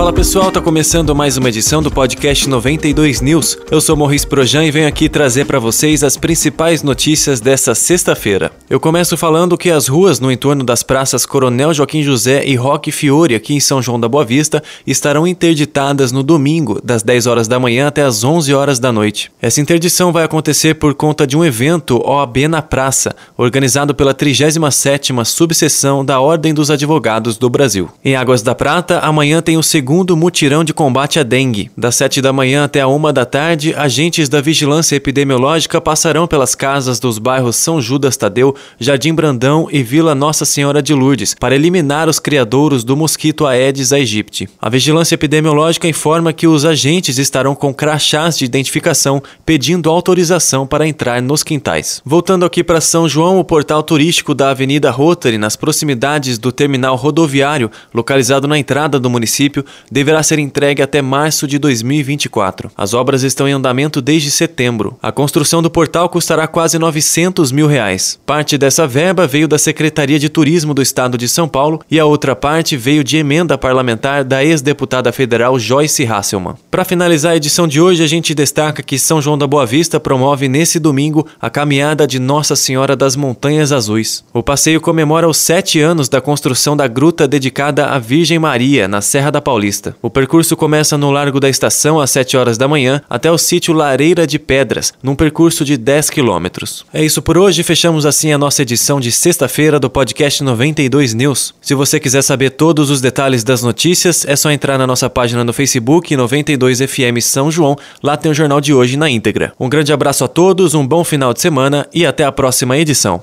Fala pessoal, tá começando mais uma edição do podcast 92 News. Eu sou Morris Projan e venho aqui trazer para vocês as principais notícias dessa sexta-feira. Eu começo falando que as ruas no entorno das praças Coronel Joaquim José e Roque Fiore, aqui em São João da Boa Vista, estarão interditadas no domingo, das 10 horas da manhã até as 11 horas da noite. Essa interdição vai acontecer por conta de um evento OAB na Praça, organizado pela 37ª Subseção da Ordem dos Advogados do Brasil. Em Águas da Prata, amanhã tem o segundo segundo mutirão de combate à dengue. Das 7 da manhã até a 1 da tarde, agentes da Vigilância Epidemiológica passarão pelas casas dos bairros São Judas Tadeu, Jardim Brandão e Vila Nossa Senhora de Lourdes para eliminar os criadouros do mosquito Aedes aegypti. A Vigilância Epidemiológica informa que os agentes estarão com crachás de identificação pedindo autorização para entrar nos quintais. Voltando aqui para São João, o portal turístico da Avenida Rotary, nas proximidades do terminal rodoviário, localizado na entrada do município, deverá ser entregue até março de 2024. As obras estão em andamento desde setembro. A construção do portal custará quase 900 mil reais. Parte dessa verba veio da Secretaria de Turismo do Estado de São Paulo e a outra parte veio de emenda parlamentar da ex-deputada federal Joyce Hasselman. Para finalizar a edição de hoje, a gente destaca que São João da Boa Vista promove nesse domingo a caminhada de Nossa Senhora das Montanhas Azuis. O passeio comemora os sete anos da construção da gruta dedicada à Virgem Maria, na Serra da Paulista. Paulista. O percurso começa no Largo da Estação às 7 horas da manhã até o sítio Lareira de Pedras, num percurso de 10 quilômetros. É isso por hoje, fechamos assim a nossa edição de sexta-feira do podcast 92 News. Se você quiser saber todos os detalhes das notícias, é só entrar na nossa página no Facebook 92FM São João, lá tem o jornal de hoje na íntegra. Um grande abraço a todos, um bom final de semana e até a próxima edição.